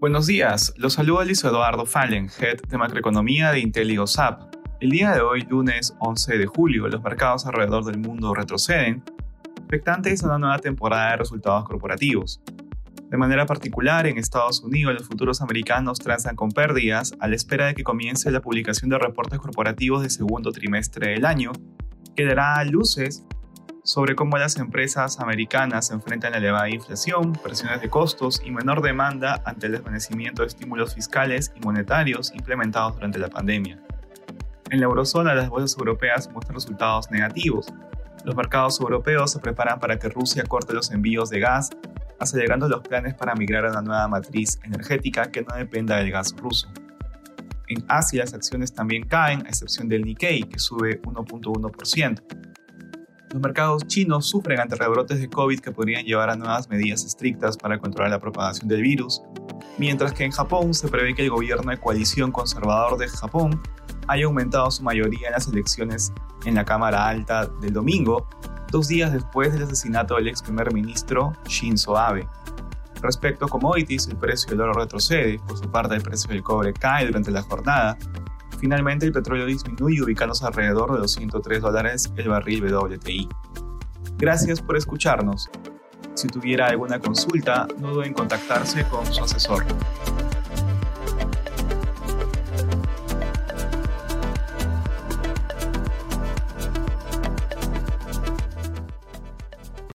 Buenos días, los saluda Luis Eduardo Fallen, Head de Macroeconomía de IntelliGoSap. El día de hoy, lunes 11 de julio, los mercados alrededor del mundo retroceden, expectantes a una nueva temporada de resultados corporativos. De manera particular, en Estados Unidos, los futuros americanos transan con pérdidas a la espera de que comience la publicación de reportes corporativos de segundo trimestre del año, que dará luces sobre cómo las empresas americanas se enfrentan a la elevada inflación, presiones de costos y menor demanda ante el desvanecimiento de estímulos fiscales y monetarios implementados durante la pandemia. En la eurozona, las bolsas europeas muestran resultados negativos. Los mercados europeos se preparan para que Rusia corte los envíos de gas, acelerando los planes para migrar a una nueva matriz energética que no dependa del gas ruso. En Asia las acciones también caen, a excepción del Nikkei, que sube 1.1%. Los mercados chinos sufren ante rebrotes de COVID que podrían llevar a nuevas medidas estrictas para controlar la propagación del virus, mientras que en Japón se prevé que el gobierno de coalición conservador de Japón haya aumentado su mayoría en las elecciones en la Cámara Alta del domingo, dos días después del asesinato del ex primer ministro Shinzo Abe. Respecto a commodities, el precio del oro retrocede, por su parte el precio del cobre cae durante la jornada, Finalmente, el petróleo disminuye ubicándose alrededor de 203 dólares el barril WTI. Gracias por escucharnos. Si tuviera alguna consulta, no duden en contactarse con su asesor.